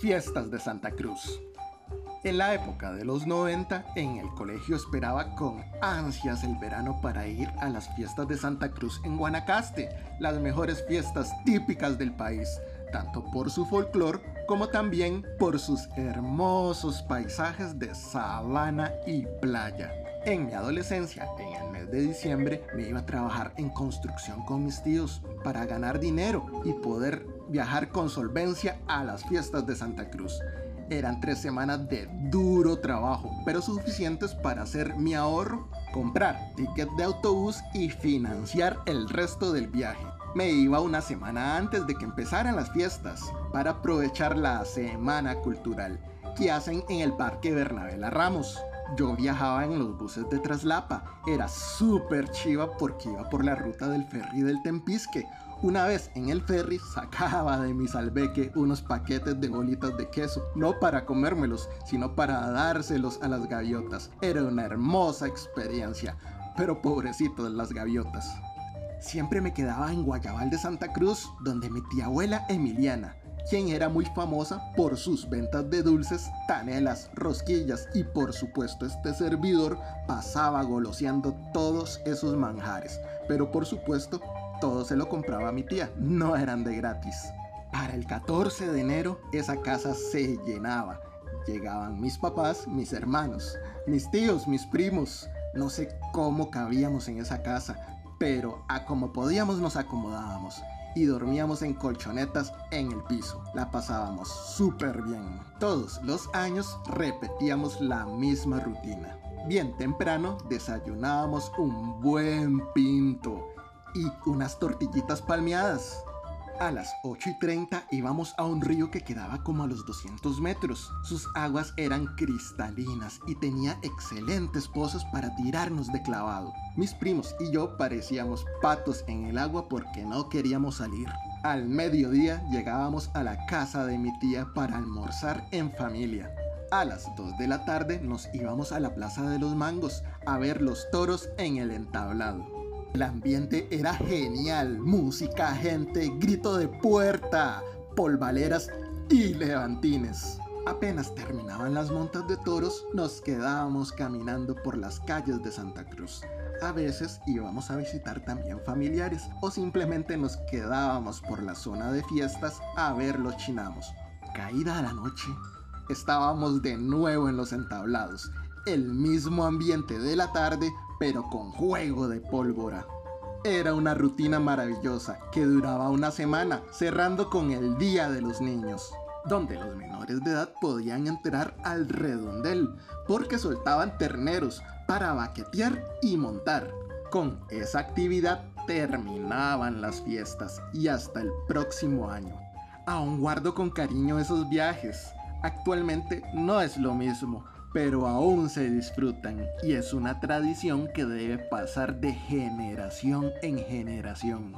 Fiestas de Santa Cruz. En la época de los 90, en el colegio esperaba con ansias el verano para ir a las fiestas de Santa Cruz en Guanacaste, las mejores fiestas típicas del país, tanto por su folclor como también por sus hermosos paisajes de sabana y playa. En mi adolescencia, en el mes de diciembre, me iba a trabajar en construcción con mis tíos para ganar dinero y poder viajar con solvencia a las fiestas de Santa Cruz. Eran tres semanas de duro trabajo, pero suficientes para hacer mi ahorro, comprar ticket de autobús y financiar el resto del viaje. Me iba una semana antes de que empezaran las fiestas para aprovechar la semana cultural que hacen en el Parque Bernabé Ramos. Yo viajaba en los buses de Traslapa, era súper chiva porque iba por la ruta del ferry del Tempisque, una vez en el ferry sacaba de mi salveque unos paquetes de bolitas de queso, no para comérmelos, sino para dárselos a las gaviotas. Era una hermosa experiencia, pero pobrecito de las gaviotas. Siempre me quedaba en Guayabal de Santa Cruz, donde mi tía abuela Emiliana, quien era muy famosa por sus ventas de dulces, tanelas, rosquillas y por supuesto este servidor pasaba goloseando todos esos manjares, pero por supuesto todo se lo compraba mi tía, no eran de gratis. Para el 14 de enero esa casa se llenaba. Llegaban mis papás, mis hermanos, mis tíos, mis primos. No sé cómo cabíamos en esa casa, pero a como podíamos nos acomodábamos y dormíamos en colchonetas en el piso. La pasábamos súper bien. Todos los años repetíamos la misma rutina. Bien temprano desayunábamos un buen pinto y unas tortillitas palmeadas. A las 8 y 30 íbamos a un río que quedaba como a los 200 metros. Sus aguas eran cristalinas y tenía excelentes pozos para tirarnos de clavado. Mis primos y yo parecíamos patos en el agua porque no queríamos salir. Al mediodía llegábamos a la casa de mi tía para almorzar en familia. A las 2 de la tarde nos íbamos a la Plaza de los Mangos a ver los toros en el entablado. El ambiente era genial, música, gente, grito de puerta, polvaleras y levantines. Apenas terminaban las montas de toros, nos quedábamos caminando por las calles de Santa Cruz. A veces íbamos a visitar también familiares o simplemente nos quedábamos por la zona de fiestas a ver los chinamos. Caída la noche, estábamos de nuevo en los entablados, el mismo ambiente de la tarde, pero con juego de pólvora. Era una rutina maravillosa que duraba una semana, cerrando con el Día de los Niños, donde los menores de edad podían entrar al redondel porque soltaban terneros para baquetear y montar. Con esa actividad terminaban las fiestas y hasta el próximo año. Aún guardo con cariño esos viajes. Actualmente no es lo mismo, pero aún se disfrutan y es una tradición que debe pasar de generación en generación.